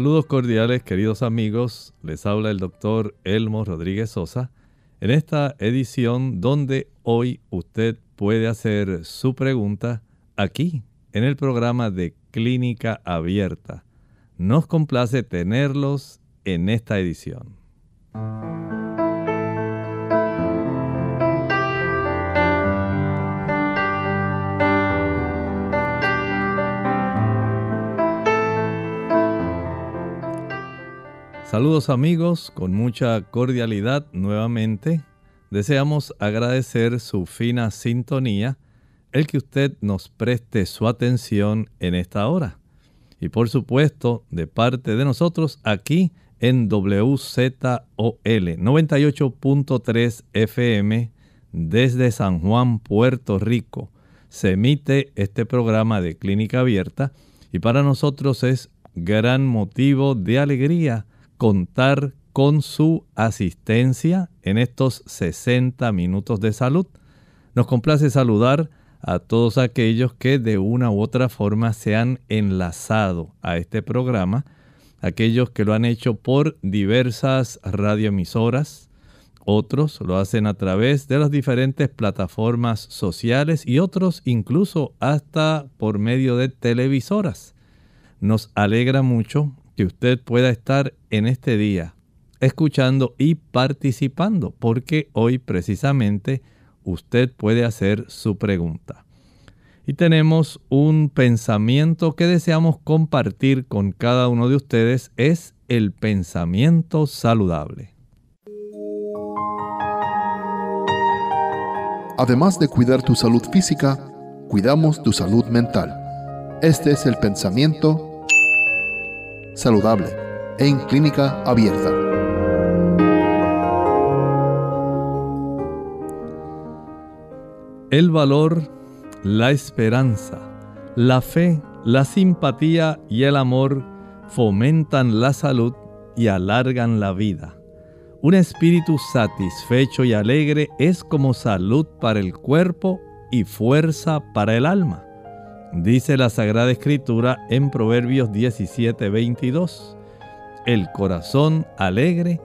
Saludos cordiales, queridos amigos. Les habla el doctor Elmo Rodríguez Sosa en esta edición donde hoy usted puede hacer su pregunta aquí en el programa de Clínica Abierta. Nos complace tenerlos en esta edición. Saludos amigos, con mucha cordialidad nuevamente. Deseamos agradecer su fina sintonía, el que usted nos preste su atención en esta hora. Y por supuesto, de parte de nosotros aquí en WZOL 98.3 FM desde San Juan, Puerto Rico. Se emite este programa de Clínica Abierta y para nosotros es gran motivo de alegría contar con su asistencia en estos 60 minutos de salud. Nos complace saludar a todos aquellos que de una u otra forma se han enlazado a este programa, aquellos que lo han hecho por diversas radioemisoras, otros lo hacen a través de las diferentes plataformas sociales y otros incluso hasta por medio de televisoras. Nos alegra mucho usted pueda estar en este día escuchando y participando, porque hoy precisamente usted puede hacer su pregunta. Y tenemos un pensamiento que deseamos compartir con cada uno de ustedes, es el pensamiento saludable. Además de cuidar tu salud física, cuidamos tu salud mental. Este es el pensamiento saludable en clínica abierta. El valor, la esperanza, la fe, la simpatía y el amor fomentan la salud y alargan la vida. Un espíritu satisfecho y alegre es como salud para el cuerpo y fuerza para el alma. Dice la Sagrada Escritura en Proverbios 17:22, el corazón alegre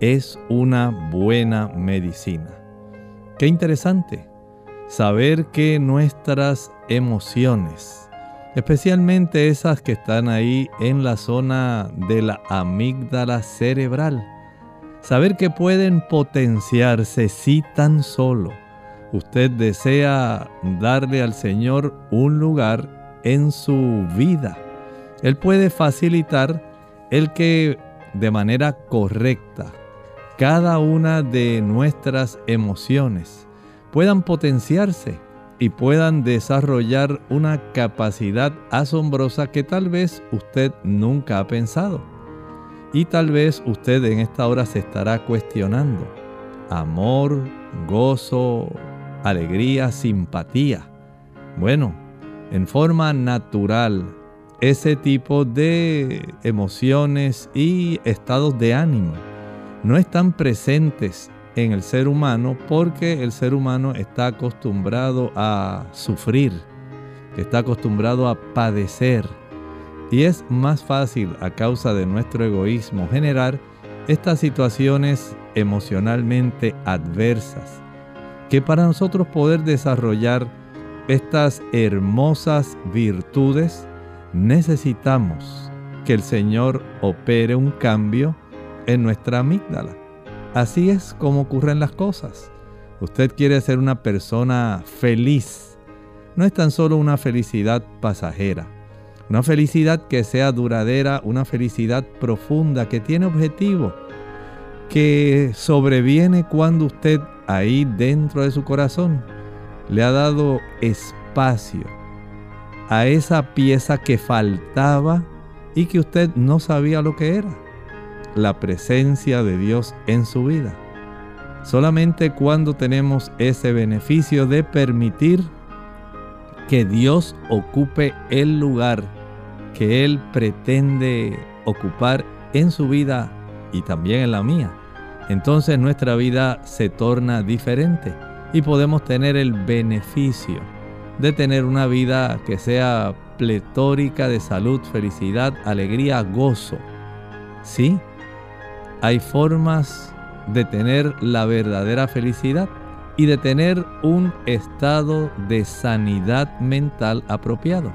es una buena medicina. Qué interesante saber que nuestras emociones, especialmente esas que están ahí en la zona de la amígdala cerebral, saber que pueden potenciarse si tan solo usted desea darle al Señor un lugar en su vida. Él puede facilitar el que de manera correcta cada una de nuestras emociones puedan potenciarse y puedan desarrollar una capacidad asombrosa que tal vez usted nunca ha pensado. Y tal vez usted en esta hora se estará cuestionando. Amor, gozo, alegría, simpatía. Bueno, en forma natural, ese tipo de emociones y estados de ánimo no están presentes en el ser humano porque el ser humano está acostumbrado a sufrir, está acostumbrado a padecer. Y es más fácil a causa de nuestro egoísmo generar estas situaciones emocionalmente adversas que para nosotros poder desarrollar estas hermosas virtudes necesitamos que el Señor opere un cambio en nuestra amígdala. Así es como ocurren las cosas. Usted quiere ser una persona feliz. No es tan solo una felicidad pasajera. Una felicidad que sea duradera, una felicidad profunda, que tiene objetivo, que sobreviene cuando usted ahí dentro de su corazón. Le ha dado espacio a esa pieza que faltaba y que usted no sabía lo que era. La presencia de Dios en su vida. Solamente cuando tenemos ese beneficio de permitir que Dios ocupe el lugar que Él pretende ocupar en su vida y también en la mía, entonces nuestra vida se torna diferente y podemos tener el beneficio de tener una vida que sea pletórica de salud, felicidad, alegría, gozo. Sí, hay formas de tener la verdadera felicidad y de tener un estado de sanidad mental apropiado.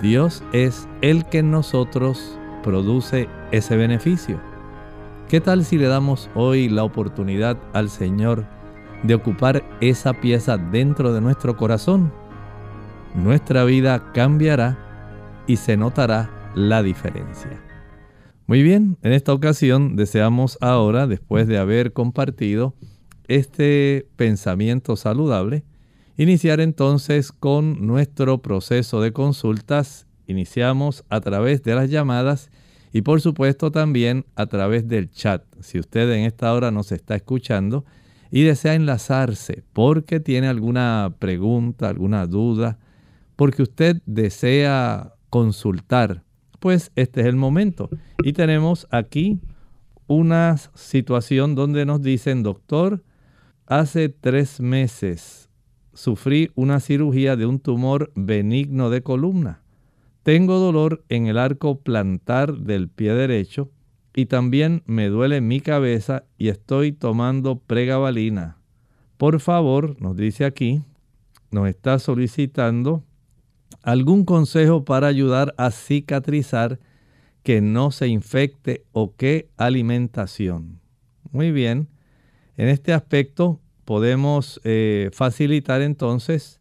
Dios es el que en nosotros produce ese beneficio. ¿Qué tal si le damos hoy la oportunidad al Señor de ocupar esa pieza dentro de nuestro corazón? Nuestra vida cambiará y se notará la diferencia. Muy bien, en esta ocasión deseamos ahora, después de haber compartido este pensamiento saludable, iniciar entonces con nuestro proceso de consultas. Iniciamos a través de las llamadas y por supuesto también a través del chat. Si usted en esta hora nos está escuchando y desea enlazarse porque tiene alguna pregunta, alguna duda, porque usted desea consultar pues este es el momento. Y tenemos aquí una situación donde nos dicen, doctor, hace tres meses sufrí una cirugía de un tumor benigno de columna. Tengo dolor en el arco plantar del pie derecho y también me duele mi cabeza y estoy tomando pregabalina. Por favor, nos dice aquí, nos está solicitando algún consejo para ayudar a cicatrizar que no se infecte o qué alimentación. Muy bien, en este aspecto podemos eh, facilitar entonces,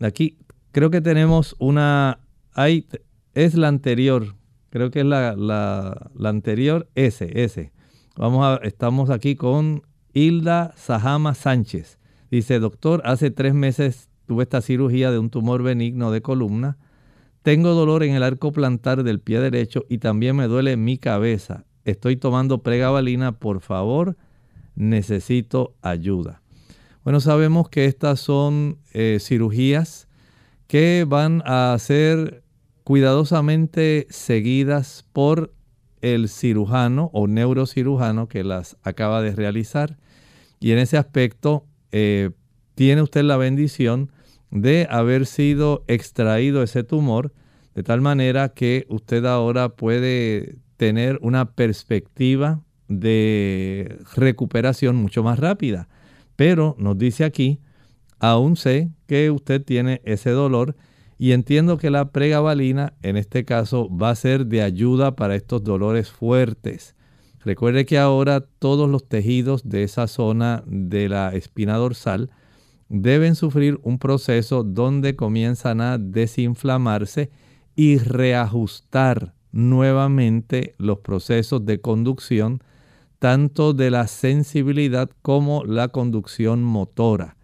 aquí creo que tenemos una, hay, es la anterior, creo que es la, la, la anterior, S, S. Vamos a, estamos aquí con Hilda Sajama Sánchez. Dice, doctor, hace tres meses tuve esta cirugía de un tumor benigno de columna. Tengo dolor en el arco plantar del pie derecho y también me duele mi cabeza. Estoy tomando pregabalina, por favor, necesito ayuda. Bueno, sabemos que estas son eh, cirugías que van a ser cuidadosamente seguidas por el cirujano o neurocirujano que las acaba de realizar. Y en ese aspecto eh, tiene usted la bendición de haber sido extraído ese tumor, de tal manera que usted ahora puede tener una perspectiva de recuperación mucho más rápida. Pero nos dice aquí, aún sé que usted tiene ese dolor y entiendo que la pregabalina en este caso va a ser de ayuda para estos dolores fuertes. Recuerde que ahora todos los tejidos de esa zona de la espina dorsal deben sufrir un proceso donde comienzan a desinflamarse y reajustar nuevamente los procesos de conducción, tanto de la sensibilidad como la conducción motora.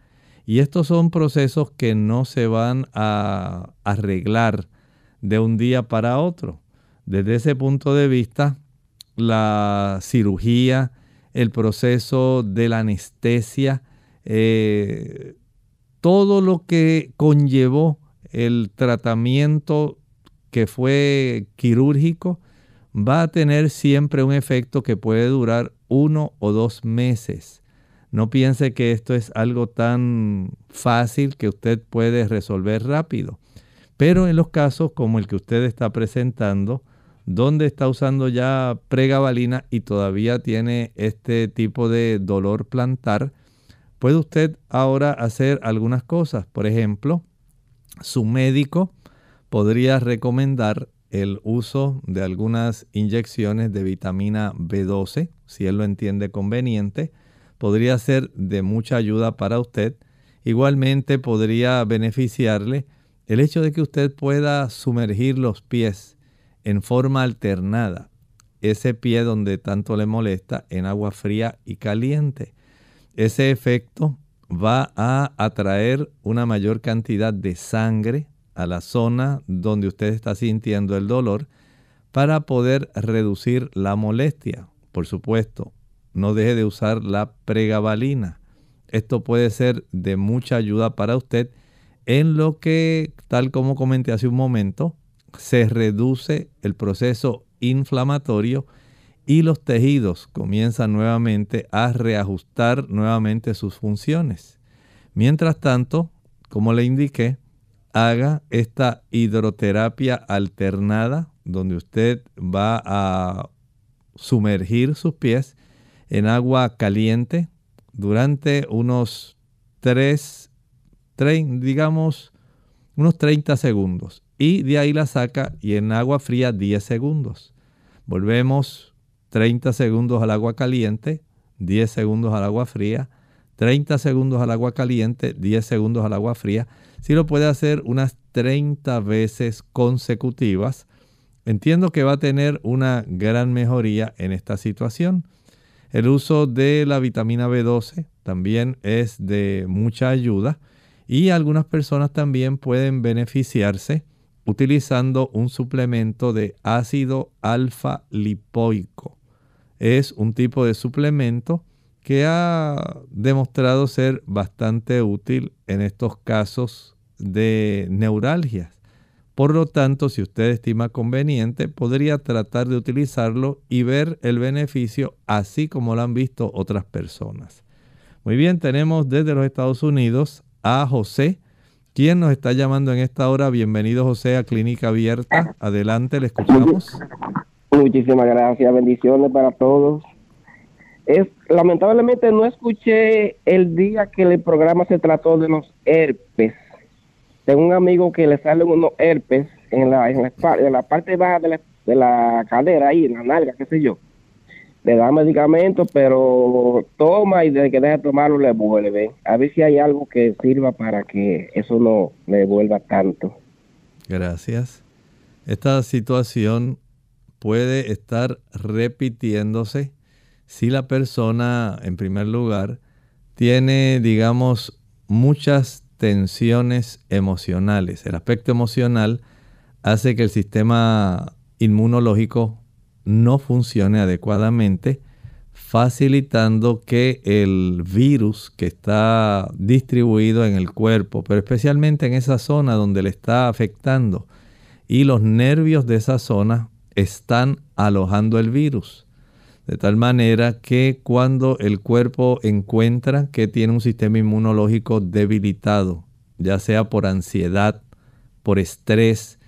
Y estos son procesos que no se van a arreglar de un día para otro. Desde ese punto de vista, la cirugía, el proceso de la anestesia, eh, todo lo que conllevó el tratamiento que fue quirúrgico va a tener siempre un efecto que puede durar uno o dos meses. No piense que esto es algo tan fácil que usted puede resolver rápido. Pero en los casos como el que usted está presentando, donde está usando ya pregabalina y todavía tiene este tipo de dolor plantar, puede usted ahora hacer algunas cosas. Por ejemplo, su médico podría recomendar el uso de algunas inyecciones de vitamina B12, si él lo entiende conveniente, podría ser de mucha ayuda para usted. Igualmente podría beneficiarle el hecho de que usted pueda sumergir los pies en forma alternada, ese pie donde tanto le molesta, en agua fría y caliente. Ese efecto va a atraer una mayor cantidad de sangre a la zona donde usted está sintiendo el dolor para poder reducir la molestia. Por supuesto, no deje de usar la pregabalina. Esto puede ser de mucha ayuda para usted en lo que, tal como comenté hace un momento, se reduce el proceso inflamatorio y los tejidos comienzan nuevamente a reajustar nuevamente sus funciones. Mientras tanto, como le indiqué, haga esta hidroterapia alternada donde usted va a sumergir sus pies en agua caliente durante unos 3, digamos, unos 30 segundos. Y de ahí la saca y en agua fría 10 segundos. Volvemos 30 segundos al agua caliente, 10 segundos al agua fría, 30 segundos al agua caliente, 10 segundos al agua fría. Si lo puede hacer unas 30 veces consecutivas, entiendo que va a tener una gran mejoría en esta situación. El uso de la vitamina B12 también es de mucha ayuda y algunas personas también pueden beneficiarse utilizando un suplemento de ácido alfa lipoico. Es un tipo de suplemento que ha demostrado ser bastante útil en estos casos de neuralgias. Por lo tanto, si usted estima conveniente, podría tratar de utilizarlo y ver el beneficio así como lo han visto otras personas. Muy bien, tenemos desde los Estados Unidos a José, quien nos está llamando en esta hora. Bienvenido José a Clínica Abierta. Adelante, le escuchamos. Muchísimas gracias, bendiciones para todos lamentablemente no escuché el día que el programa se trató de los herpes. Tengo un amigo que le salen unos herpes en la, en la, parte baja de la, de la cadera, ahí en la nalga, qué sé yo. Le da medicamentos, pero toma y desde que deja de tomarlo le vuelve. A ver si hay algo que sirva para que eso no le vuelva tanto. Gracias. Esta situación puede estar repitiéndose si la persona, en primer lugar, tiene, digamos, muchas tensiones emocionales. El aspecto emocional hace que el sistema inmunológico no funcione adecuadamente, facilitando que el virus que está distribuido en el cuerpo, pero especialmente en esa zona donde le está afectando, y los nervios de esa zona están alojando el virus. De tal manera que cuando el cuerpo encuentra que tiene un sistema inmunológico debilitado, ya sea por ansiedad, por estrés,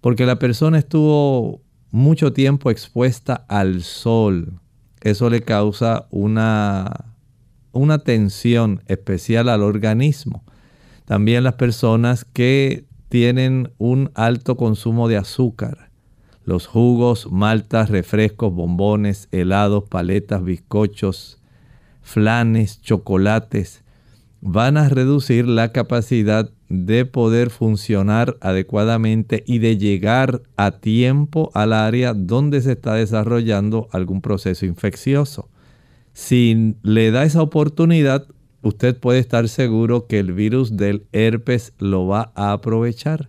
porque la persona estuvo mucho tiempo expuesta al sol, eso le causa una, una tensión especial al organismo. También las personas que tienen un alto consumo de azúcar, los jugos, maltas, refrescos, bombones, helados, paletas, bizcochos, flanes, chocolates, van a reducir la capacidad de poder funcionar adecuadamente y de llegar a tiempo al área donde se está desarrollando algún proceso infeccioso. Si le da esa oportunidad, usted puede estar seguro que el virus del herpes lo va a aprovechar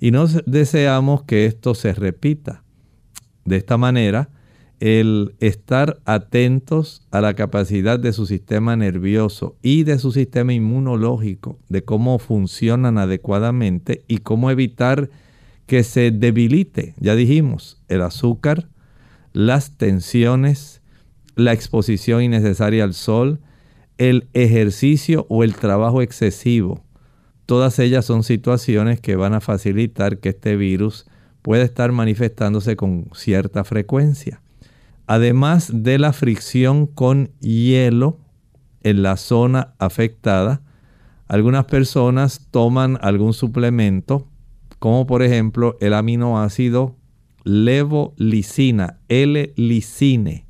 y no deseamos que esto se repita. De esta manera, el estar atentos a la capacidad de su sistema nervioso y de su sistema inmunológico, de cómo funcionan adecuadamente y cómo evitar que se debilite. Ya dijimos, el azúcar las tensiones, la exposición innecesaria al sol, el ejercicio o el trabajo excesivo. Todas ellas son situaciones que van a facilitar que este virus pueda estar manifestándose con cierta frecuencia. Además de la fricción con hielo en la zona afectada, algunas personas toman algún suplemento, como por ejemplo el aminoácido levolicina, L-licine,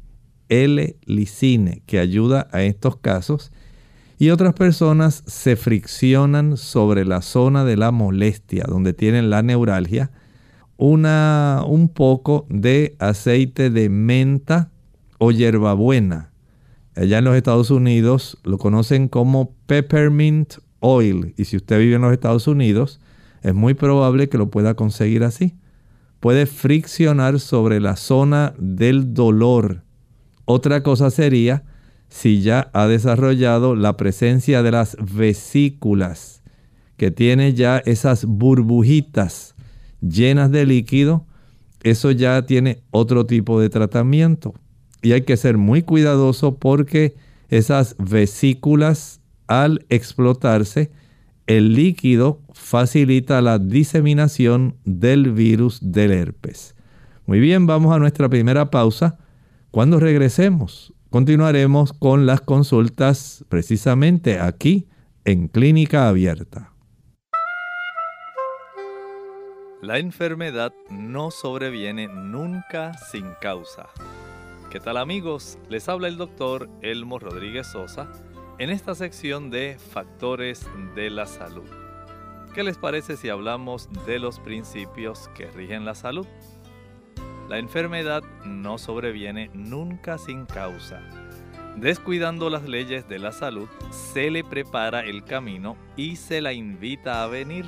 L-licine, que ayuda a estos casos. Y otras personas se friccionan sobre la zona de la molestia, donde tienen la neuralgia, una, un poco de aceite de menta o hierbabuena. Allá en los Estados Unidos lo conocen como peppermint oil. Y si usted vive en los Estados Unidos, es muy probable que lo pueda conseguir así puede friccionar sobre la zona del dolor. Otra cosa sería si ya ha desarrollado la presencia de las vesículas, que tiene ya esas burbujitas llenas de líquido, eso ya tiene otro tipo de tratamiento. Y hay que ser muy cuidadoso porque esas vesículas al explotarse el líquido facilita la diseminación del virus del herpes. Muy bien, vamos a nuestra primera pausa. Cuando regresemos, continuaremos con las consultas precisamente aquí en Clínica Abierta. La enfermedad no sobreviene nunca sin causa. ¿Qué tal amigos? Les habla el doctor Elmo Rodríguez Sosa en esta sección de factores de la salud. ¿Qué les parece si hablamos de los principios que rigen la salud? La enfermedad no sobreviene nunca sin causa. Descuidando las leyes de la salud, se le prepara el camino y se la invita a venir.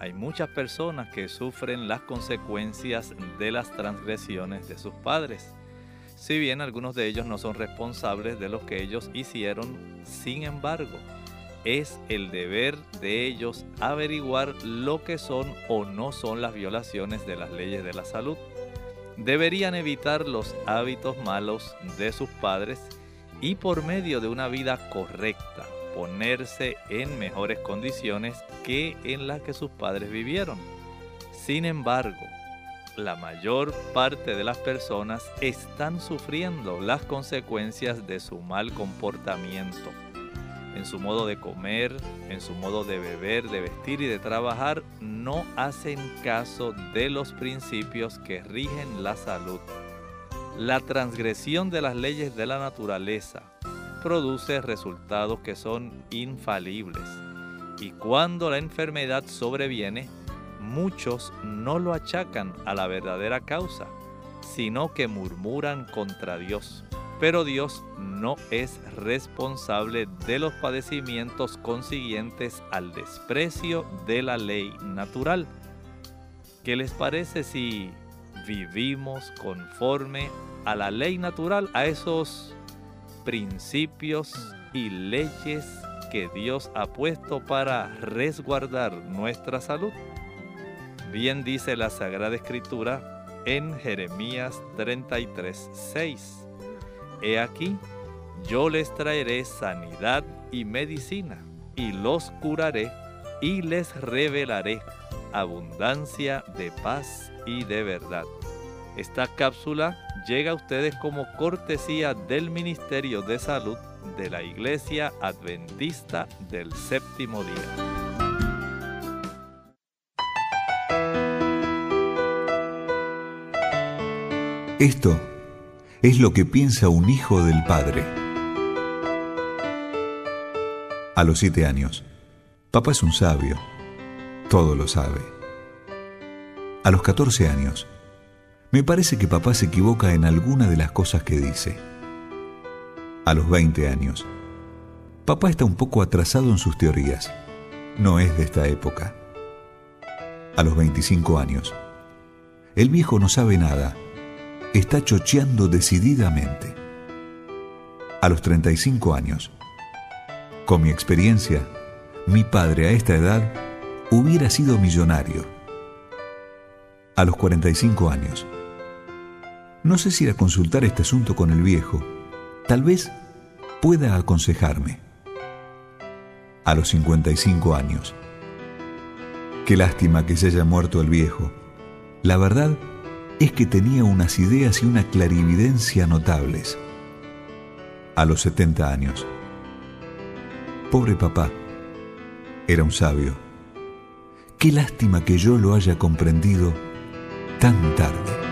Hay muchas personas que sufren las consecuencias de las transgresiones de sus padres si bien algunos de ellos no son responsables de lo que ellos hicieron, sin embargo, es el deber de ellos averiguar lo que son o no son las violaciones de las leyes de la salud. Deberían evitar los hábitos malos de sus padres y por medio de una vida correcta ponerse en mejores condiciones que en las que sus padres vivieron. Sin embargo, la mayor parte de las personas están sufriendo las consecuencias de su mal comportamiento. En su modo de comer, en su modo de beber, de vestir y de trabajar, no hacen caso de los principios que rigen la salud. La transgresión de las leyes de la naturaleza produce resultados que son infalibles. Y cuando la enfermedad sobreviene, muchos no lo achacan a la verdadera causa, sino que murmuran contra Dios. Pero Dios no es responsable de los padecimientos consiguientes al desprecio de la ley natural. ¿Qué les parece si vivimos conforme a la ley natural, a esos principios y leyes que Dios ha puesto para resguardar nuestra salud? Bien dice la Sagrada Escritura en Jeremías 33, 6. He aquí, yo les traeré sanidad y medicina, y los curaré, y les revelaré abundancia de paz y de verdad. Esta cápsula llega a ustedes como cortesía del Ministerio de Salud de la Iglesia Adventista del Séptimo Día. Esto es lo que piensa un hijo del padre. A los siete años, papá es un sabio, todo lo sabe. A los 14 años, me parece que papá se equivoca en alguna de las cosas que dice. A los 20 años, papá está un poco atrasado en sus teorías. No es de esta época. A los 25 años, el viejo no sabe nada está chocheando decididamente. A los 35 años, con mi experiencia, mi padre a esta edad hubiera sido millonario. A los 45 años, No sé si ir a consultar este asunto con el viejo. Tal vez pueda aconsejarme. A los 55 años. Qué lástima que se haya muerto el viejo. La verdad es que tenía unas ideas y una clarividencia notables. A los 70 años. Pobre papá. Era un sabio. Qué lástima que yo lo haya comprendido tan tarde.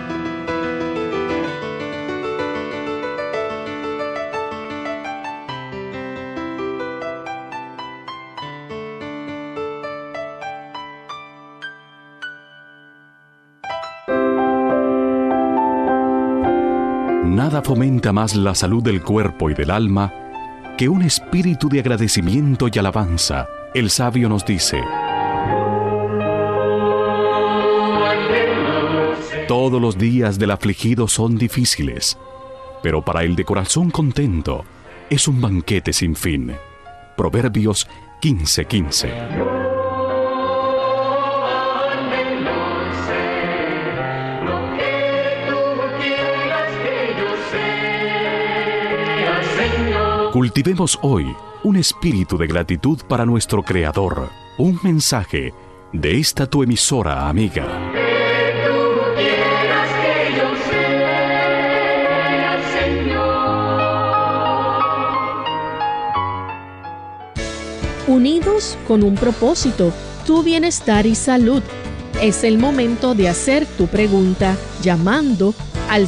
Fomenta más la salud del cuerpo y del alma que un espíritu de agradecimiento y alabanza. El sabio nos dice, Todos los días del afligido son difíciles, pero para el de corazón contento es un banquete sin fin. Proverbios 15:15. Cultivemos hoy un espíritu de gratitud para nuestro Creador. Un mensaje de esta tu emisora amiga. Unidos con un propósito, tu bienestar y salud. Es el momento de hacer tu pregunta llamando al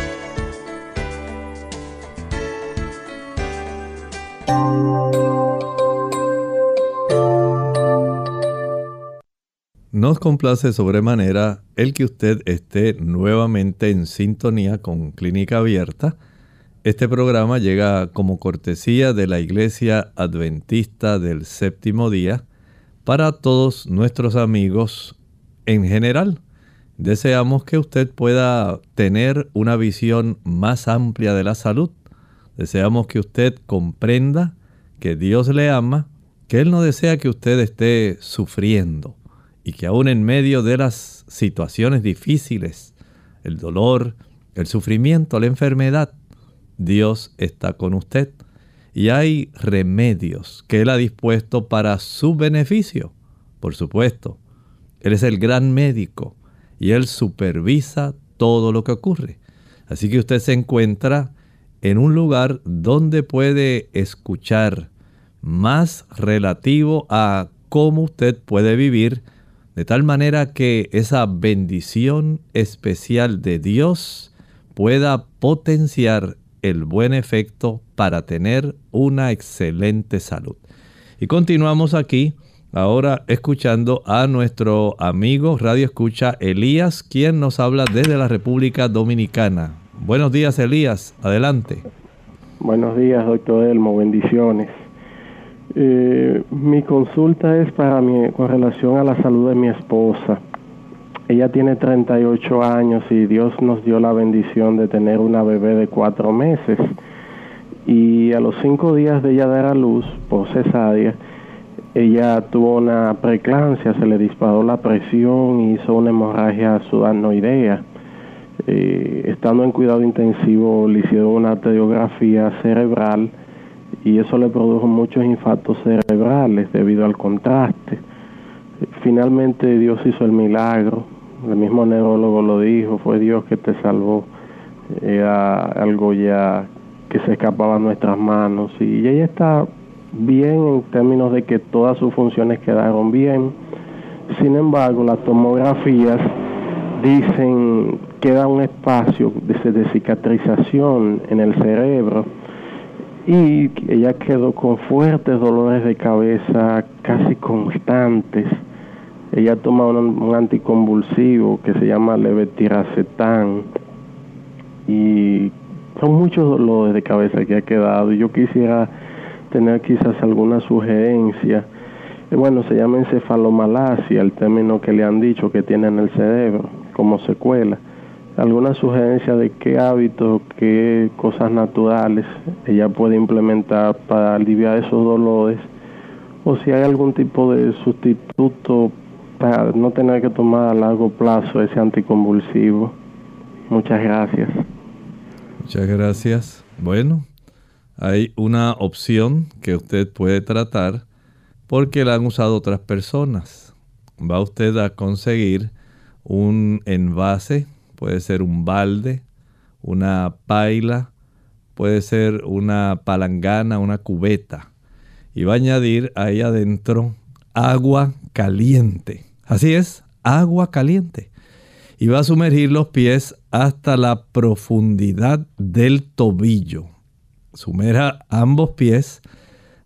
Nos complace sobremanera el que usted esté nuevamente en sintonía con Clínica Abierta. Este programa llega como cortesía de la Iglesia Adventista del Séptimo Día para todos nuestros amigos en general. Deseamos que usted pueda tener una visión más amplia de la salud. Deseamos que usted comprenda que Dios le ama, que Él no desea que usted esté sufriendo y que aún en medio de las situaciones difíciles, el dolor, el sufrimiento, la enfermedad, Dios está con usted y hay remedios que Él ha dispuesto para su beneficio. Por supuesto, Él es el gran médico y Él supervisa todo lo que ocurre. Así que usted se encuentra en un lugar donde puede escuchar más relativo a cómo usted puede vivir de tal manera que esa bendición especial de Dios pueda potenciar el buen efecto para tener una excelente salud. Y continuamos aquí ahora escuchando a nuestro amigo Radio Escucha Elías, quien nos habla desde la República Dominicana. Buenos días Elías, adelante. Buenos días doctor Elmo, bendiciones. Eh, mi consulta es para mi, con relación a la salud de mi esposa. Ella tiene 38 años y Dios nos dio la bendición de tener una bebé de cuatro meses. Y a los cinco días de ella dar a luz por cesárea, ella tuvo una preeclampsia, se le disparó la presión y hizo una hemorragia sudanoidea. Eh, estando en cuidado intensivo le hicieron una arteriografía cerebral y eso le produjo muchos infartos cerebrales debido al contraste. Finalmente Dios hizo el milagro, el mismo neurólogo lo dijo, fue Dios que te salvó, era algo ya que se escapaba a nuestras manos y ella está bien en términos de que todas sus funciones quedaron bien. Sin embargo, las tomografías dicen que da un espacio de cicatrización en el cerebro y ella quedó con fuertes dolores de cabeza casi constantes ella toma un, anticonvulsivo que se llama levetiracetam y son muchos dolores de cabeza que ha quedado. Yo quisiera tener quizás alguna sugerencia. Eh, bueno, se llama encefalomalacia, el término que le han dicho que tiene en el cerebro como secuela. ¿Alguna sugerencia de qué hábitos, qué cosas naturales ella puede implementar para aliviar esos dolores? O si hay algún tipo de sustituto para no tener que tomar a largo plazo ese anticonvulsivo. Muchas gracias. Muchas gracias. Bueno, hay una opción que usted puede tratar porque la han usado otras personas. Va usted a conseguir un envase, puede ser un balde, una paila, puede ser una palangana, una cubeta, y va a añadir ahí adentro agua caliente. Así es, agua caliente. Y va a sumergir los pies hasta la profundidad del tobillo. Sumerja ambos pies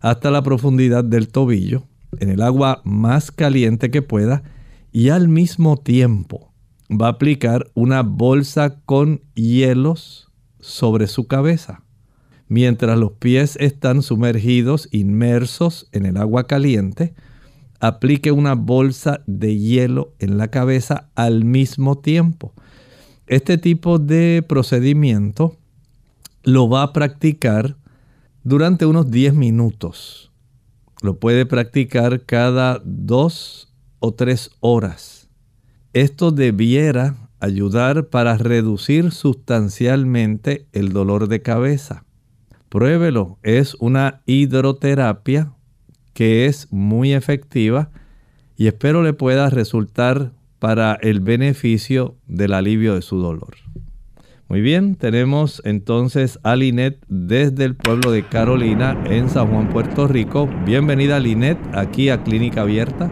hasta la profundidad del tobillo en el agua más caliente que pueda y al mismo tiempo va a aplicar una bolsa con hielos sobre su cabeza. Mientras los pies están sumergidos, inmersos en el agua caliente, aplique una bolsa de hielo en la cabeza al mismo tiempo. Este tipo de procedimiento lo va a practicar durante unos 10 minutos. Lo puede practicar cada dos o tres horas. Esto debiera ayudar para reducir sustancialmente el dolor de cabeza. Pruébelo, es una hidroterapia que es muy efectiva y espero le pueda resultar para el beneficio del alivio de su dolor. Muy bien, tenemos entonces a Linet desde el pueblo de Carolina en San Juan, Puerto Rico. Bienvenida Linet aquí a Clínica Abierta.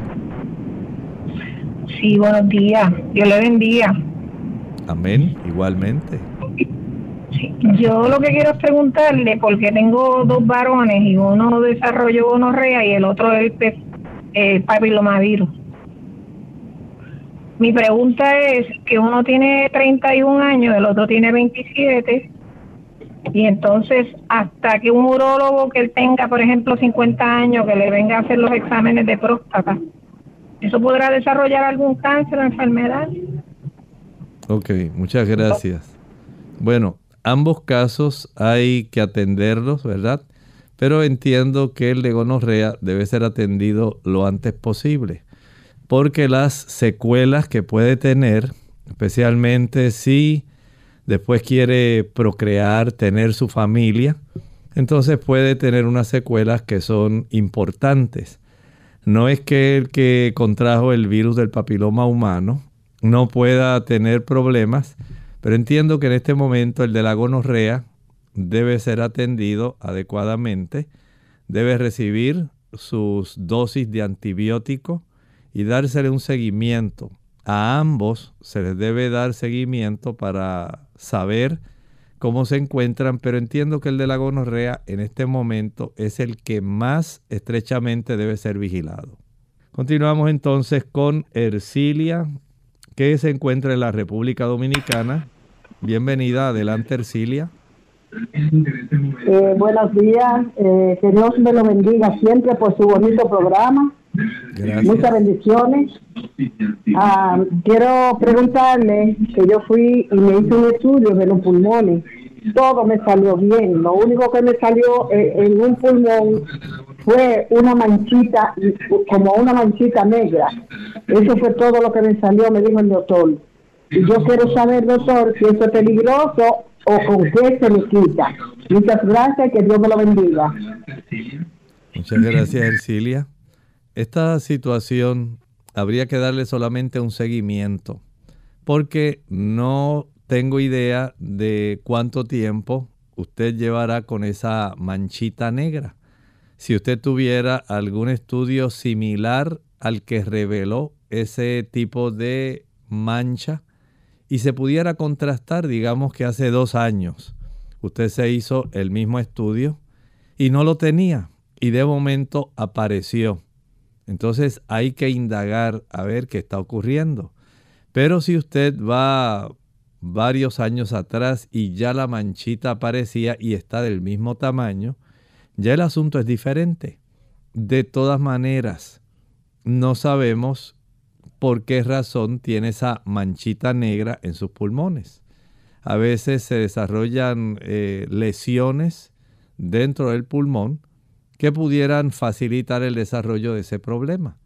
Sí, buenos días. Dios le bendiga. Amén, igualmente. Yo lo que quiero es preguntarle, porque tengo dos varones y uno desarrolló gonorrea y el otro el, el papilomavirus. Mi pregunta es que uno tiene 31 años, el otro tiene 27, y entonces hasta que un urólogo que él tenga, por ejemplo, 50 años, que le venga a hacer los exámenes de próstata, ¿eso podrá desarrollar algún cáncer o enfermedad? Ok, muchas gracias. Bueno, ambos casos hay que atenderlos, ¿verdad? Pero entiendo que el de gonorrea debe ser atendido lo antes posible porque las secuelas que puede tener, especialmente si después quiere procrear, tener su familia, entonces puede tener unas secuelas que son importantes. No es que el que contrajo el virus del papiloma humano no pueda tener problemas, pero entiendo que en este momento el de la gonorrea debe ser atendido adecuadamente, debe recibir sus dosis de antibiótico, y dársele un seguimiento. A ambos se les debe dar seguimiento para saber cómo se encuentran, pero entiendo que el de la gonorrea en este momento es el que más estrechamente debe ser vigilado. Continuamos entonces con Ercilia, que se encuentra en la República Dominicana. Bienvenida, adelante Ercilia. Eh, buenos días, eh, que Dios me lo bendiga siempre por su bonito programa. Muchas bendiciones. Ah, quiero preguntarle que yo fui y me hice un estudio de los pulmones. Todo me salió bien. Lo único que me salió eh, en un pulmón fue una manchita, como una manchita negra. Eso fue todo lo que me salió, me dijo el doctor. Y yo quiero saber, doctor, si eso es peligroso o con qué se me quita. Muchas gracias, que Dios me lo bendiga. Muchas gracias, Ercilia. Esta situación habría que darle solamente un seguimiento, porque no tengo idea de cuánto tiempo usted llevará con esa manchita negra. Si usted tuviera algún estudio similar al que reveló ese tipo de mancha y se pudiera contrastar, digamos que hace dos años usted se hizo el mismo estudio y no lo tenía y de momento apareció. Entonces hay que indagar a ver qué está ocurriendo. Pero si usted va varios años atrás y ya la manchita aparecía y está del mismo tamaño, ya el asunto es diferente. De todas maneras, no sabemos por qué razón tiene esa manchita negra en sus pulmones. A veces se desarrollan eh, lesiones dentro del pulmón que pudieran facilitar el desarrollo de ese problema.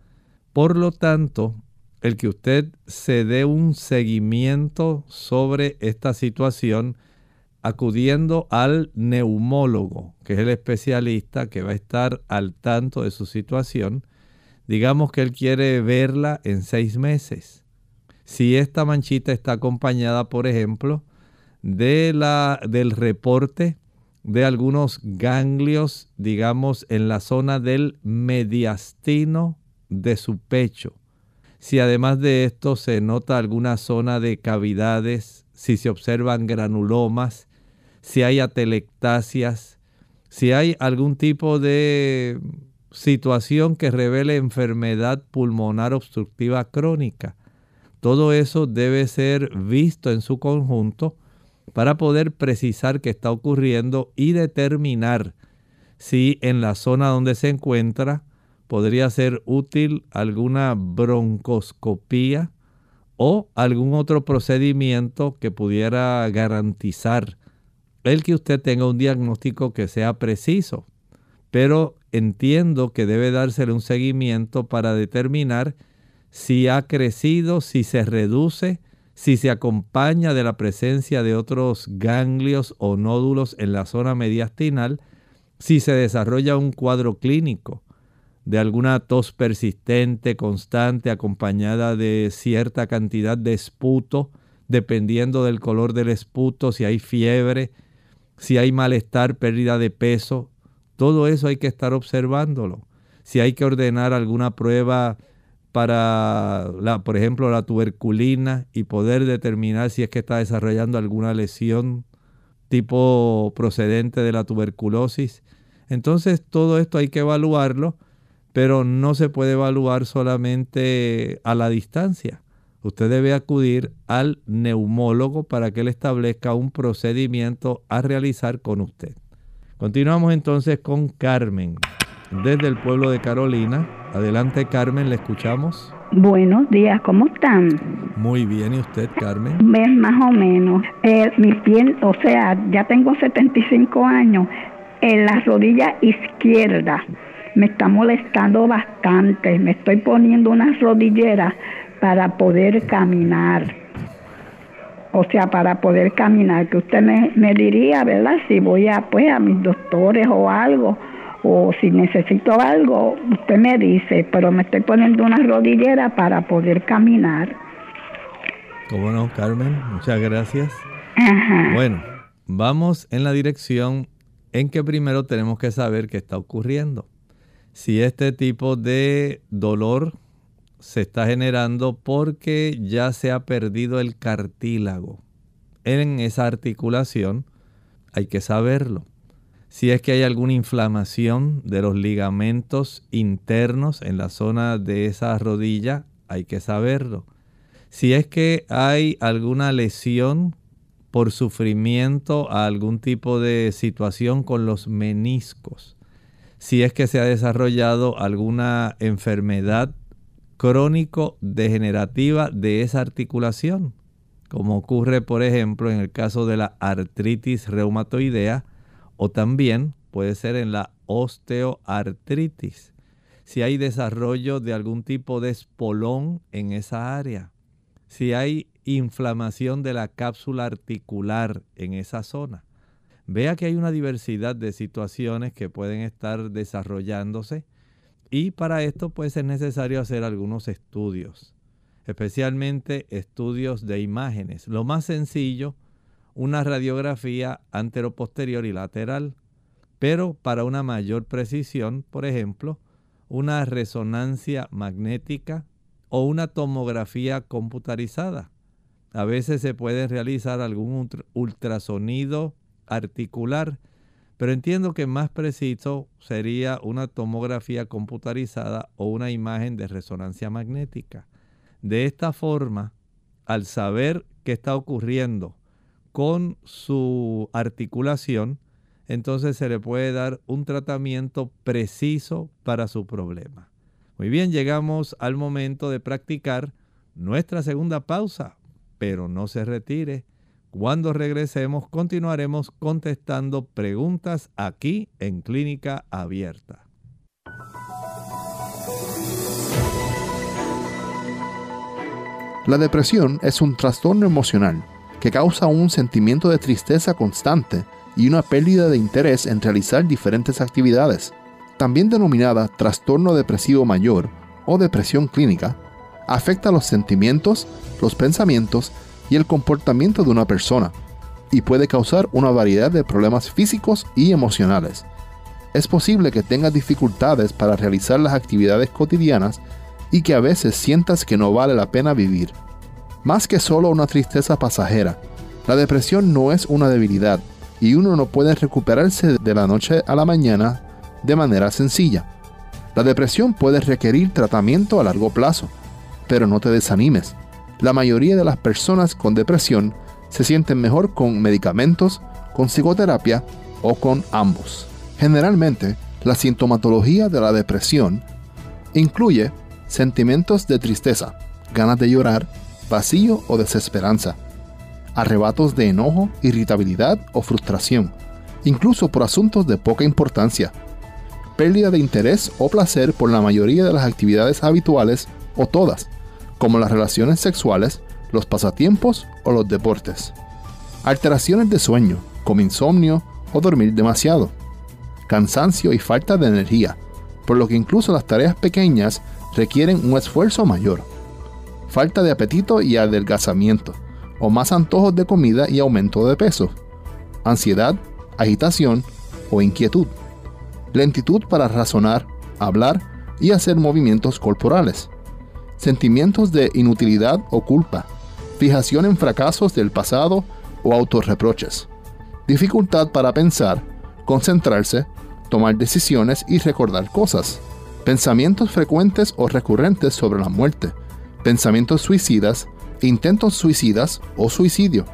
Por lo tanto, el que usted se dé un seguimiento sobre esta situación acudiendo al neumólogo, que es el especialista que va a estar al tanto de su situación, digamos que él quiere verla en seis meses. Si esta manchita está acompañada, por ejemplo, de la, del reporte de algunos ganglios, digamos, en la zona del mediastino de su pecho. Si además de esto se nota alguna zona de cavidades, si se observan granulomas, si hay atelectasias, si hay algún tipo de situación que revele enfermedad pulmonar obstructiva crónica. Todo eso debe ser visto en su conjunto para poder precisar qué está ocurriendo y determinar si en la zona donde se encuentra podría ser útil alguna broncoscopía o algún otro procedimiento que pudiera garantizar el que usted tenga un diagnóstico que sea preciso. Pero entiendo que debe dársele un seguimiento para determinar si ha crecido, si se reduce si se acompaña de la presencia de otros ganglios o nódulos en la zona mediastinal, si se desarrolla un cuadro clínico de alguna tos persistente, constante, acompañada de cierta cantidad de esputo, dependiendo del color del esputo, si hay fiebre, si hay malestar, pérdida de peso, todo eso hay que estar observándolo. Si hay que ordenar alguna prueba para, la, por ejemplo, la tuberculina y poder determinar si es que está desarrollando alguna lesión tipo procedente de la tuberculosis. Entonces todo esto hay que evaluarlo, pero no se puede evaluar solamente a la distancia. Usted debe acudir al neumólogo para que él establezca un procedimiento a realizar con usted. Continuamos entonces con Carmen, desde el pueblo de Carolina. Adelante Carmen, le escuchamos. Buenos días, ¿cómo están? Muy bien, ¿y usted, Carmen? Ves más o menos. Eh, mi piel, o sea, ya tengo 75 años. En la rodilla izquierda me está molestando bastante. Me estoy poniendo unas rodilleras para poder caminar. O sea, para poder caminar, que usted me, me diría, ¿verdad? Si voy a, pues, a mis doctores o algo o si necesito algo, usted me dice, pero me estoy poniendo una rodillera para poder caminar. ¿Cómo no, Carmen? Muchas gracias. Bueno, vamos en la dirección en que primero tenemos que saber qué está ocurriendo. Si este tipo de dolor se está generando porque ya se ha perdido el cartílago en esa articulación, hay que saberlo si es que hay alguna inflamación de los ligamentos internos en la zona de esa rodilla, hay que saberlo. Si es que hay alguna lesión por sufrimiento a algún tipo de situación con los meniscos, si es que se ha desarrollado alguna enfermedad crónico-degenerativa de esa articulación, como ocurre por ejemplo en el caso de la artritis reumatoidea, o también puede ser en la osteoartritis. Si hay desarrollo de algún tipo de espolón en esa área. Si hay inflamación de la cápsula articular en esa zona. Vea que hay una diversidad de situaciones que pueden estar desarrollándose y para esto pues es necesario hacer algunos estudios, especialmente estudios de imágenes. Lo más sencillo una radiografía anteroposterior y lateral, pero para una mayor precisión, por ejemplo, una resonancia magnética o una tomografía computarizada. A veces se puede realizar algún ultrasonido articular, pero entiendo que más preciso sería una tomografía computarizada o una imagen de resonancia magnética. De esta forma, al saber qué está ocurriendo con su articulación, entonces se le puede dar un tratamiento preciso para su problema. Muy bien, llegamos al momento de practicar nuestra segunda pausa, pero no se retire. Cuando regresemos continuaremos contestando preguntas aquí en Clínica Abierta. La depresión es un trastorno emocional que causa un sentimiento de tristeza constante y una pérdida de interés en realizar diferentes actividades. También denominada trastorno depresivo mayor o depresión clínica, afecta los sentimientos, los pensamientos y el comportamiento de una persona y puede causar una variedad de problemas físicos y emocionales. Es posible que tengas dificultades para realizar las actividades cotidianas y que a veces sientas que no vale la pena vivir. Más que solo una tristeza pasajera, la depresión no es una debilidad y uno no puede recuperarse de la noche a la mañana de manera sencilla. La depresión puede requerir tratamiento a largo plazo, pero no te desanimes. La mayoría de las personas con depresión se sienten mejor con medicamentos, con psicoterapia o con ambos. Generalmente, la sintomatología de la depresión incluye sentimientos de tristeza, ganas de llorar, vacío o desesperanza, arrebatos de enojo, irritabilidad o frustración, incluso por asuntos de poca importancia, pérdida de interés o placer por la mayoría de las actividades habituales o todas, como las relaciones sexuales, los pasatiempos o los deportes. Alteraciones de sueño, como insomnio o dormir demasiado. Cansancio y falta de energía, por lo que incluso las tareas pequeñas requieren un esfuerzo mayor. Falta de apetito y adelgazamiento, o más antojos de comida y aumento de peso. Ansiedad, agitación o inquietud. Lentitud para razonar, hablar y hacer movimientos corporales sentimientos de inutilidad o culpa, fijación en fracasos del pasado o autorreproches, dificultad para pensar, concentrarse, tomar decisiones y recordar cosas, pensamientos frecuentes o recurrentes sobre la muerte, pensamientos suicidas, intentos suicidas o suicidio,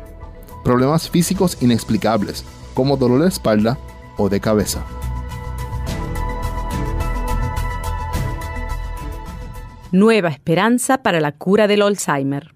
problemas físicos inexplicables como dolor de espalda o de cabeza. Nueva esperanza para la cura del Alzheimer.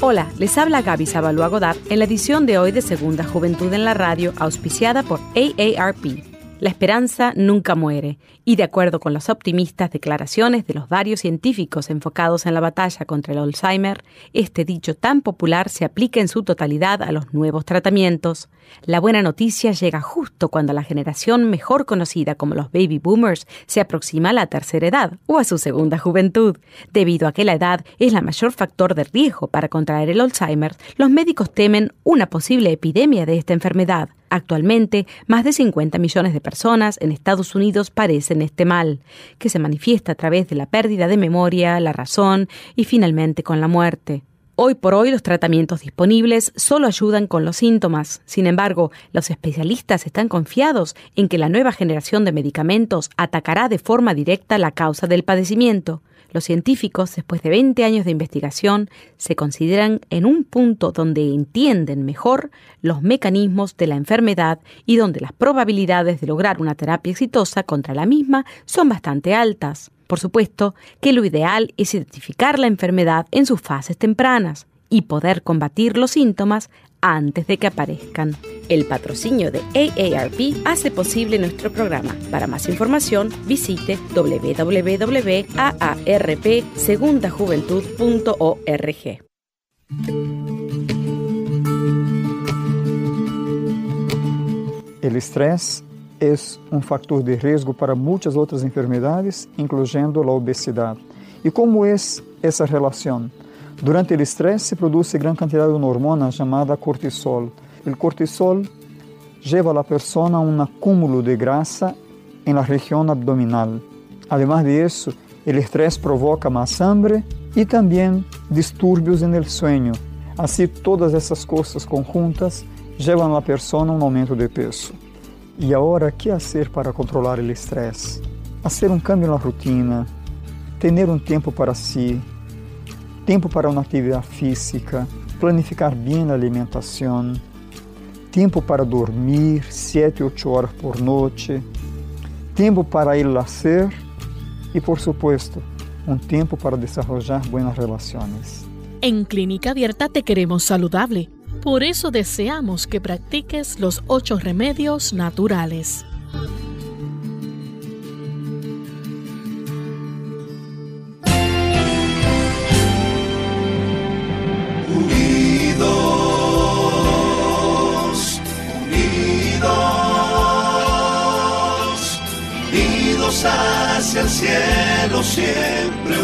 Hola, les habla Gaby Zabalúa Godard en la edición de hoy de Segunda Juventud en la Radio, auspiciada por AARP. La esperanza nunca muere, y de acuerdo con las optimistas declaraciones de los varios científicos enfocados en la batalla contra el Alzheimer, este dicho tan popular se aplica en su totalidad a los nuevos tratamientos. La buena noticia llega justo cuando la generación mejor conocida como los baby boomers se aproxima a la tercera edad o a su segunda juventud. Debido a que la edad es la mayor factor de riesgo para contraer el Alzheimer, los médicos temen una posible epidemia de esta enfermedad. Actualmente, más de 50 millones de personas en Estados Unidos padecen este mal, que se manifiesta a través de la pérdida de memoria, la razón y finalmente con la muerte. Hoy por hoy los tratamientos disponibles solo ayudan con los síntomas. Sin embargo, los especialistas están confiados en que la nueva generación de medicamentos atacará de forma directa la causa del padecimiento. Los científicos, después de 20 años de investigación, se consideran en un punto donde entienden mejor los mecanismos de la enfermedad y donde las probabilidades de lograr una terapia exitosa contra la misma son bastante altas. Por supuesto que lo ideal es identificar la enfermedad en sus fases tempranas y poder combatir los síntomas antes de que aparezcan. El patrocinio de AARP hace posible nuestro programa. Para más información, visite www.aarpsegundajuventud.org. El estrés es un factor de riesgo para muchas otras enfermedades, incluyendo la obesidad. ¿Y cómo es esa relación? Durante el estrés se produce gran cantidad de una hormona llamada cortisol. El cortisol lleva a la persona a un acúmulo de grasa en la región abdominal. Además de eso, el estrés provoca más hambre y también disturbios en el sueño. Así, todas esas cosas conjuntas llevan a la persona a un aumento de peso. ¿Y ahora qué hacer para controlar el estrés? Hacer un cambio en la rutina, tener un tiempo para sí, tempo para uma atividade física, planificar bien la alimentación, tiempo para dormir 7, 8 horas por noche, tiempo para ir al hacer y por supuesto, un tiempo para desarrollar buenas relaciones. En Clínica Abierta te queremos saludable. Por eso deseamos que practiques los ocho remedios naturales. Unidos, unidos, unidos hacia el cielo, siempre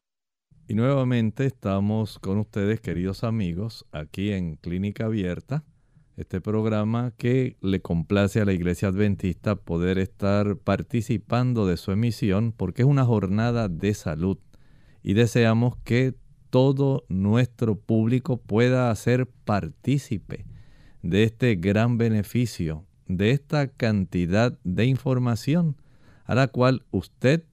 Y nuevamente estamos con ustedes, queridos amigos, aquí en Clínica Abierta, este programa que le complace a la Iglesia Adventista poder estar participando de su emisión porque es una jornada de salud y deseamos que todo nuestro público pueda ser partícipe de este gran beneficio, de esta cantidad de información a la cual usted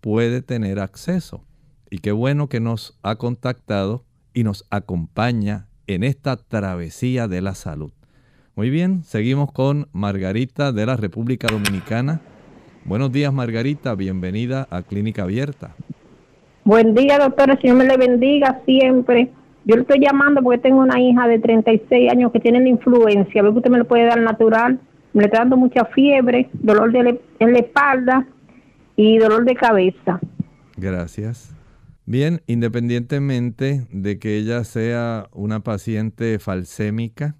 puede tener acceso. Y qué bueno que nos ha contactado y nos acompaña en esta travesía de la salud. Muy bien, seguimos con Margarita de la República Dominicana. Buenos días Margarita, bienvenida a Clínica Abierta. Buen día, doctora. Señor me le bendiga siempre. Yo le estoy llamando porque tengo una hija de 36 años que tiene la influencia. A ver que usted me lo puede dar natural. Me le está dando mucha fiebre, dolor de en la espalda y dolor de cabeza. Gracias. Bien, independientemente de que ella sea una paciente falsémica,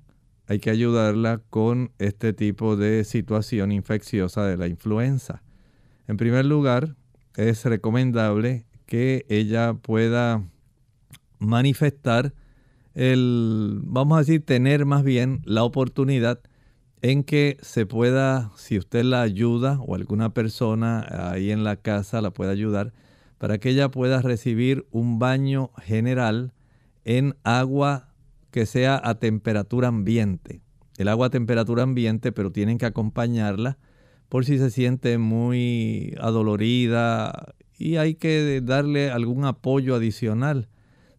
hay que ayudarla con este tipo de situación infecciosa de la influenza. En primer lugar, es recomendable que ella pueda manifestar el, vamos a decir, tener más bien la oportunidad en que se pueda, si usted la ayuda o alguna persona ahí en la casa la pueda ayudar, para que ella pueda recibir un baño general en agua que sea a temperatura ambiente. El agua a temperatura ambiente, pero tienen que acompañarla por si se siente muy adolorida y hay que darle algún apoyo adicional,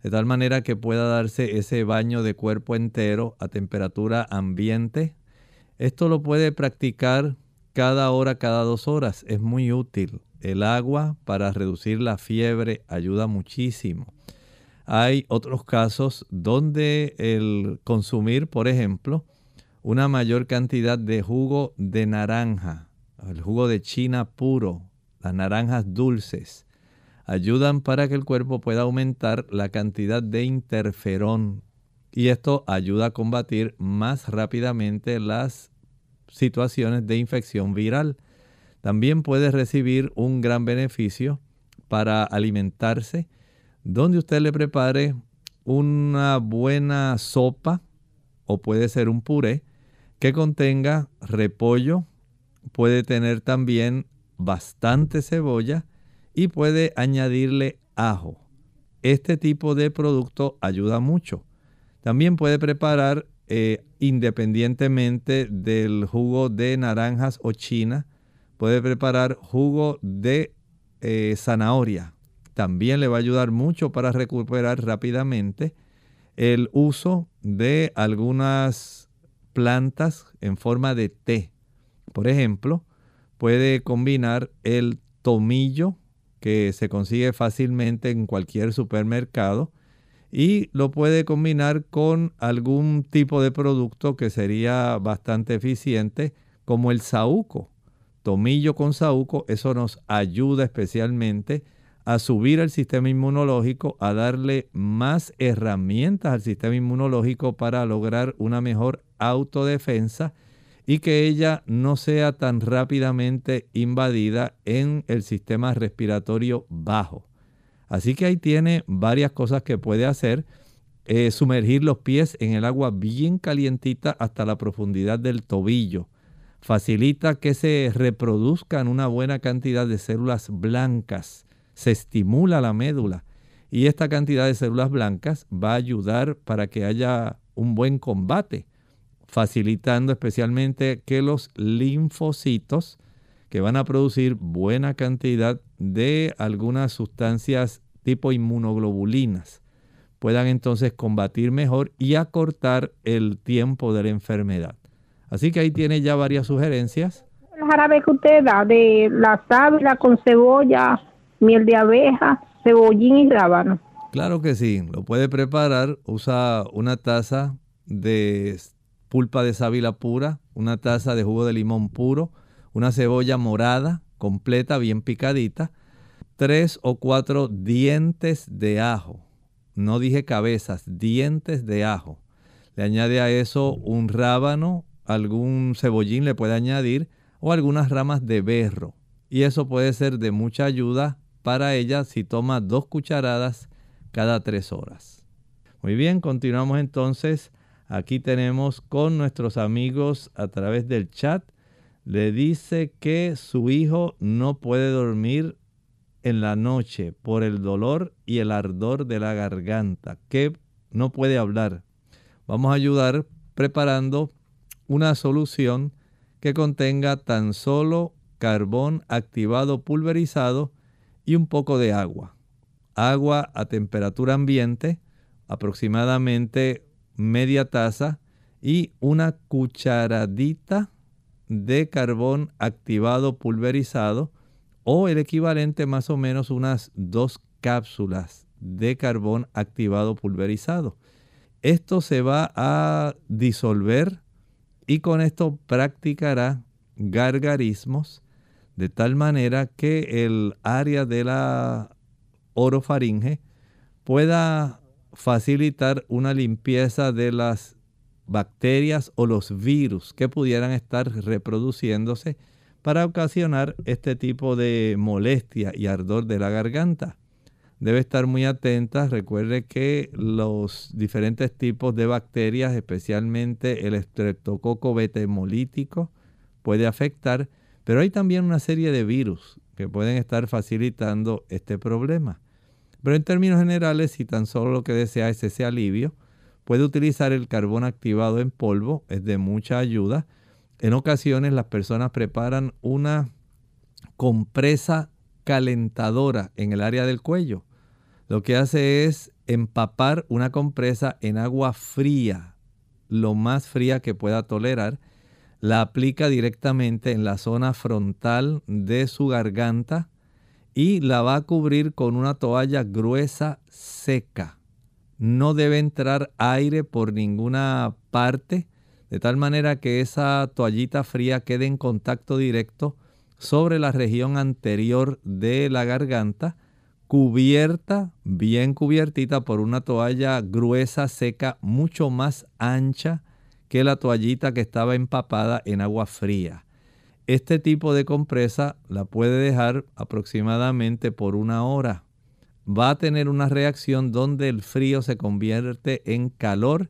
de tal manera que pueda darse ese baño de cuerpo entero a temperatura ambiente. Esto lo puede practicar cada hora, cada dos horas. Es muy útil. El agua para reducir la fiebre ayuda muchísimo. Hay otros casos donde el consumir, por ejemplo, una mayor cantidad de jugo de naranja, el jugo de china puro, las naranjas dulces, ayudan para que el cuerpo pueda aumentar la cantidad de interferón y esto ayuda a combatir más rápidamente las situaciones de infección viral. También puede recibir un gran beneficio para alimentarse, donde usted le prepare una buena sopa o puede ser un puré que contenga repollo, puede tener también bastante cebolla y puede añadirle ajo. Este tipo de producto ayuda mucho. También puede preparar, eh, independientemente del jugo de naranjas o china, puede preparar jugo de eh, zanahoria. También le va a ayudar mucho para recuperar rápidamente el uso de algunas plantas en forma de té. Por ejemplo, puede combinar el tomillo que se consigue fácilmente en cualquier supermercado y lo puede combinar con algún tipo de producto que sería bastante eficiente como el saúco. Tomillo con saúco, eso nos ayuda especialmente a subir el sistema inmunológico, a darle más herramientas al sistema inmunológico para lograr una mejor autodefensa y que ella no sea tan rápidamente invadida en el sistema respiratorio bajo. Así que ahí tiene varias cosas que puede hacer. Eh, sumergir los pies en el agua bien calientita hasta la profundidad del tobillo. Facilita que se reproduzcan una buena cantidad de células blancas. Se estimula la médula. Y esta cantidad de células blancas va a ayudar para que haya un buen combate facilitando especialmente que los linfocitos, que van a producir buena cantidad de algunas sustancias tipo inmunoglobulinas, puedan entonces combatir mejor y acortar el tiempo de la enfermedad. Así que ahí tiene ya varias sugerencias. El jarabe que usted da de la sábila con cebolla, miel de abeja, cebollín y rábano. Claro que sí, lo puede preparar, usa una taza de pulpa de sábila pura, una taza de jugo de limón puro, una cebolla morada completa, bien picadita, tres o cuatro dientes de ajo. No dije cabezas, dientes de ajo. Le añade a eso un rábano, algún cebollín le puede añadir o algunas ramas de berro. Y eso puede ser de mucha ayuda para ella si toma dos cucharadas cada tres horas. Muy bien, continuamos entonces Aquí tenemos con nuestros amigos a través del chat. Le dice que su hijo no puede dormir en la noche por el dolor y el ardor de la garganta, que no puede hablar. Vamos a ayudar preparando una solución que contenga tan solo carbón activado pulverizado y un poco de agua. Agua a temperatura ambiente, aproximadamente media taza y una cucharadita de carbón activado pulverizado o el equivalente más o menos unas dos cápsulas de carbón activado pulverizado. Esto se va a disolver y con esto practicará gargarismos de tal manera que el área de la orofaringe pueda facilitar una limpieza de las bacterias o los virus que pudieran estar reproduciéndose para ocasionar este tipo de molestia y ardor de la garganta. Debe estar muy atenta. Recuerde que los diferentes tipos de bacterias, especialmente el estreptococo beta hemolítico, puede afectar, pero hay también una serie de virus que pueden estar facilitando este problema. Pero en términos generales, si tan solo lo que desea es ese alivio, puede utilizar el carbón activado en polvo, es de mucha ayuda. En ocasiones las personas preparan una compresa calentadora en el área del cuello. Lo que hace es empapar una compresa en agua fría, lo más fría que pueda tolerar. La aplica directamente en la zona frontal de su garganta y la va a cubrir con una toalla gruesa seca. No debe entrar aire por ninguna parte, de tal manera que esa toallita fría quede en contacto directo sobre la región anterior de la garganta, cubierta, bien cubiertita por una toalla gruesa, seca, mucho más ancha que la toallita que estaba empapada en agua fría. Este tipo de compresa la puede dejar aproximadamente por una hora. Va a tener una reacción donde el frío se convierte en calor,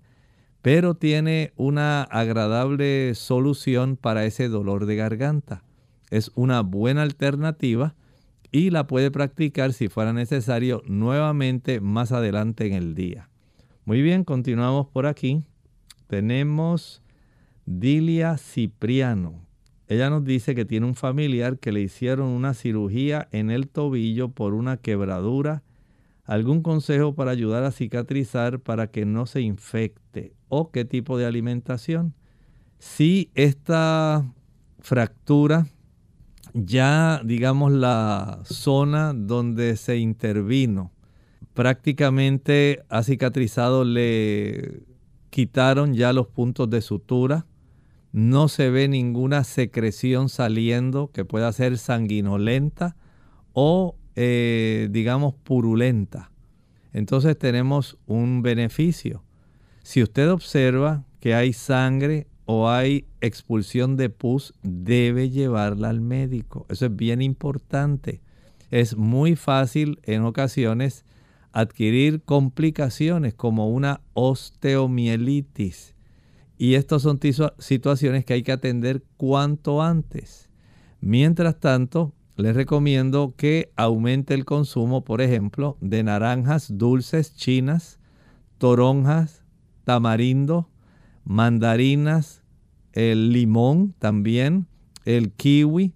pero tiene una agradable solución para ese dolor de garganta. Es una buena alternativa y la puede practicar si fuera necesario nuevamente más adelante en el día. Muy bien, continuamos por aquí. Tenemos Dilia Cipriano. Ella nos dice que tiene un familiar que le hicieron una cirugía en el tobillo por una quebradura. ¿Algún consejo para ayudar a cicatrizar para que no se infecte? ¿O qué tipo de alimentación? Si esta fractura, ya digamos la zona donde se intervino, prácticamente ha cicatrizado, le quitaron ya los puntos de sutura no se ve ninguna secreción saliendo que pueda ser sanguinolenta o eh, digamos purulenta. Entonces tenemos un beneficio. Si usted observa que hay sangre o hay expulsión de pus, debe llevarla al médico. Eso es bien importante. Es muy fácil en ocasiones adquirir complicaciones como una osteomielitis. Y estas son situaciones que hay que atender cuanto antes. Mientras tanto, les recomiendo que aumente el consumo, por ejemplo, de naranjas dulces chinas, toronjas, tamarindo, mandarinas, el limón también, el kiwi,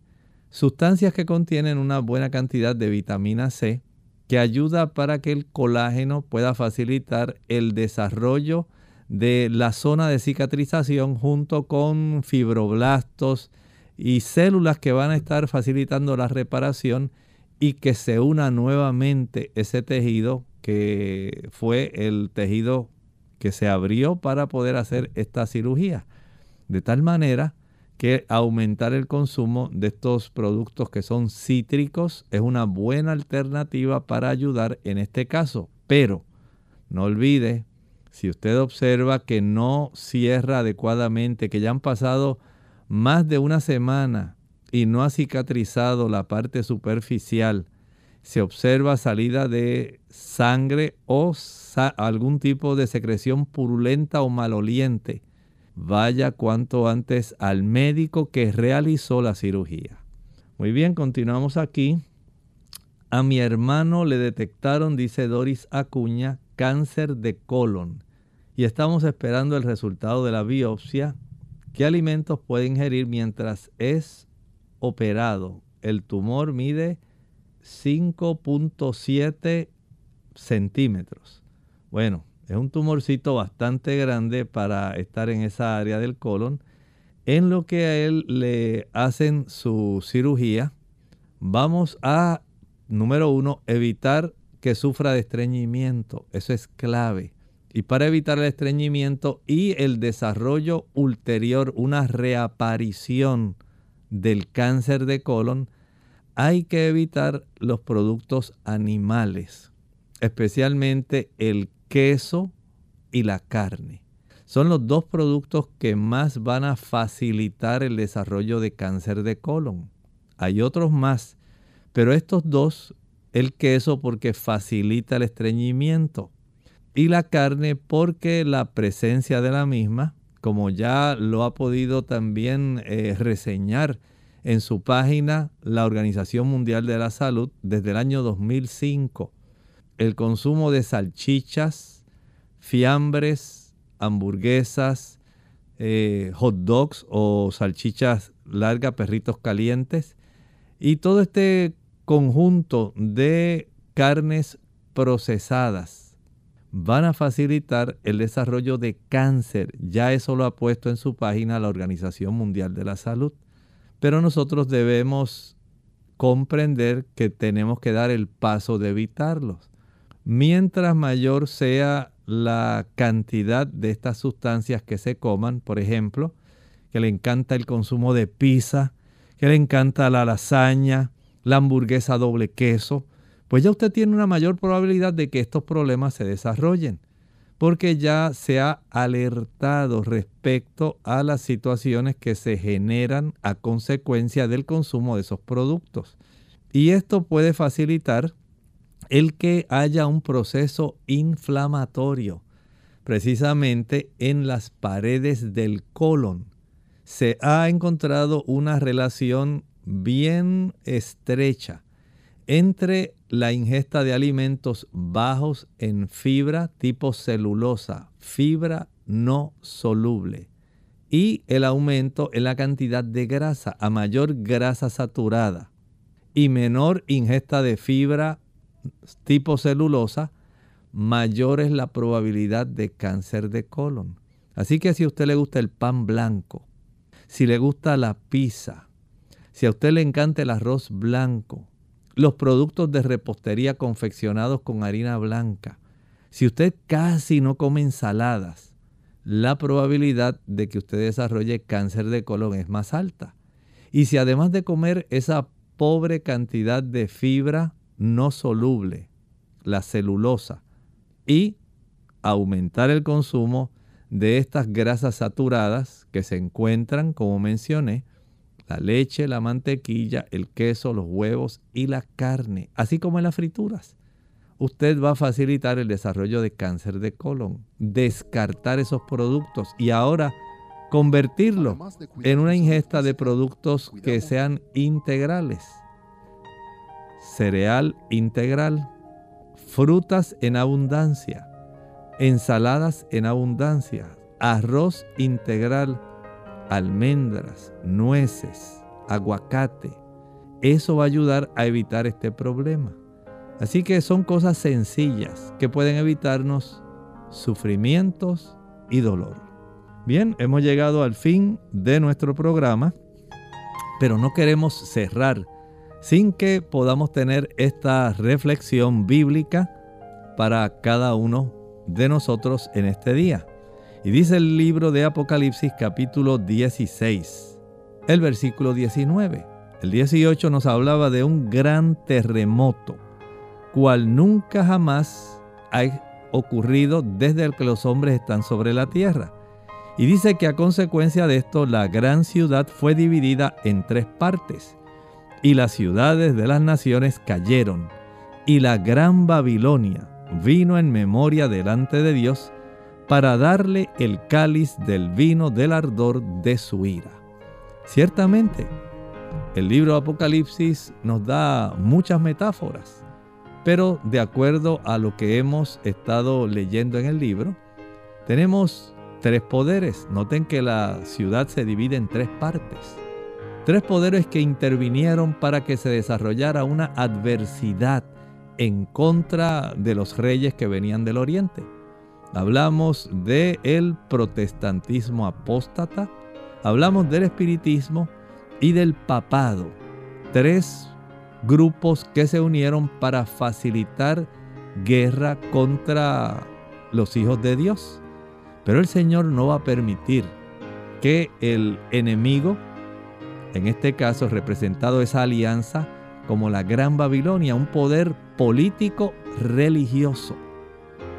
sustancias que contienen una buena cantidad de vitamina C que ayuda para que el colágeno pueda facilitar el desarrollo de la zona de cicatrización junto con fibroblastos y células que van a estar facilitando la reparación y que se una nuevamente ese tejido que fue el tejido que se abrió para poder hacer esta cirugía. De tal manera que aumentar el consumo de estos productos que son cítricos es una buena alternativa para ayudar en este caso. Pero no olvide, si usted observa que no cierra adecuadamente, que ya han pasado más de una semana y no ha cicatrizado la parte superficial, se observa salida de sangre o algún tipo de secreción purulenta o maloliente, vaya cuanto antes al médico que realizó la cirugía. Muy bien, continuamos aquí. A mi hermano le detectaron, dice Doris Acuña, cáncer de colon y estamos esperando el resultado de la biopsia. ¿Qué alimentos puede ingerir mientras es operado? El tumor mide 5.7 centímetros. Bueno, es un tumorcito bastante grande para estar en esa área del colon. En lo que a él le hacen su cirugía, vamos a, número uno, evitar que sufra de estreñimiento. Eso es clave. Y para evitar el estreñimiento y el desarrollo ulterior, una reaparición del cáncer de colon, hay que evitar los productos animales, especialmente el queso y la carne. Son los dos productos que más van a facilitar el desarrollo de cáncer de colon. Hay otros más, pero estos dos, el queso porque facilita el estreñimiento y la carne porque la presencia de la misma, como ya lo ha podido también eh, reseñar en su página la Organización Mundial de la Salud desde el año 2005, el consumo de salchichas, fiambres, hamburguesas, eh, hot dogs o salchichas largas, perritos calientes y todo este conjunto de carnes procesadas van a facilitar el desarrollo de cáncer. Ya eso lo ha puesto en su página la Organización Mundial de la Salud. Pero nosotros debemos comprender que tenemos que dar el paso de evitarlos. Mientras mayor sea la cantidad de estas sustancias que se coman, por ejemplo, que le encanta el consumo de pizza, que le encanta la lasaña, la hamburguesa doble queso, pues ya usted tiene una mayor probabilidad de que estos problemas se desarrollen, porque ya se ha alertado respecto a las situaciones que se generan a consecuencia del consumo de esos productos. Y esto puede facilitar el que haya un proceso inflamatorio precisamente en las paredes del colon. Se ha encontrado una relación bien estrecha entre la ingesta de alimentos bajos en fibra tipo celulosa, fibra no soluble, y el aumento en la cantidad de grasa, a mayor grasa saturada y menor ingesta de fibra tipo celulosa, mayor es la probabilidad de cáncer de colon. Así que si a usted le gusta el pan blanco, si le gusta la pizza, si a usted le encanta el arroz blanco, los productos de repostería confeccionados con harina blanca, si usted casi no come ensaladas, la probabilidad de que usted desarrolle cáncer de colon es más alta. Y si además de comer esa pobre cantidad de fibra no soluble, la celulosa, y aumentar el consumo de estas grasas saturadas que se encuentran, como mencioné, la leche, la mantequilla, el queso, los huevos y la carne, así como en las frituras. Usted va a facilitar el desarrollo de cáncer de colon, descartar esos productos y ahora convertirlo en una ingesta de productos que sean integrales. Cereal integral, frutas en abundancia, ensaladas en abundancia, arroz integral, almendras, nueces, aguacate. Eso va a ayudar a evitar este problema. Así que son cosas sencillas que pueden evitarnos sufrimientos y dolor. Bien, hemos llegado al fin de nuestro programa, pero no queremos cerrar sin que podamos tener esta reflexión bíblica para cada uno de nosotros en este día. Y dice el libro de Apocalipsis capítulo 16, el versículo 19. El 18 nos hablaba de un gran terremoto, cual nunca jamás ha ocurrido desde que los hombres están sobre la tierra. Y dice que a consecuencia de esto la gran ciudad fue dividida en tres partes, y las ciudades de las naciones cayeron, y la gran Babilonia vino en memoria delante de Dios, para darle el cáliz del vino del ardor de su ira. Ciertamente, el libro Apocalipsis nos da muchas metáforas, pero de acuerdo a lo que hemos estado leyendo en el libro, tenemos tres poderes. Noten que la ciudad se divide en tres partes. Tres poderes que intervinieron para que se desarrollara una adversidad en contra de los reyes que venían del oriente. Hablamos del el protestantismo apóstata, hablamos del espiritismo y del papado. Tres grupos que se unieron para facilitar guerra contra los hijos de Dios. Pero el Señor no va a permitir que el enemigo, en este caso representado esa alianza como la Gran Babilonia, un poder político religioso,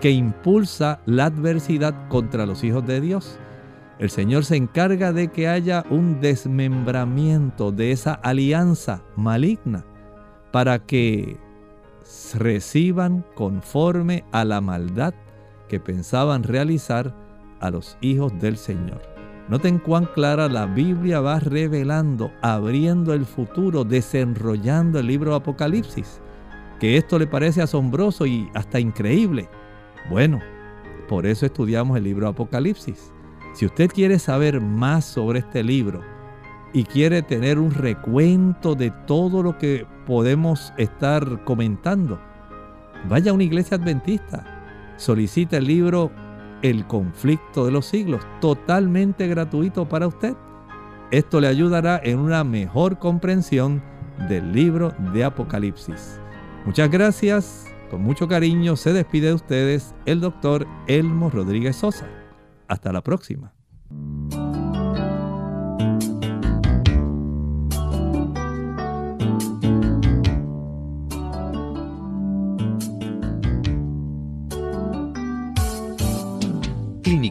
que impulsa la adversidad contra los hijos de Dios. El Señor se encarga de que haya un desmembramiento de esa alianza maligna para que reciban conforme a la maldad que pensaban realizar a los hijos del Señor. Noten cuán clara la Biblia va revelando, abriendo el futuro, desenrollando el libro de Apocalipsis. Que esto le parece asombroso y hasta increíble. Bueno, por eso estudiamos el libro Apocalipsis. Si usted quiere saber más sobre este libro y quiere tener un recuento de todo lo que podemos estar comentando, vaya a una iglesia adventista. Solicita el libro El conflicto de los siglos, totalmente gratuito para usted. Esto le ayudará en una mejor comprensión del libro de Apocalipsis. Muchas gracias con mucho cariño se despide de ustedes el doctor Elmo Rodríguez Sosa. Hasta la próxima.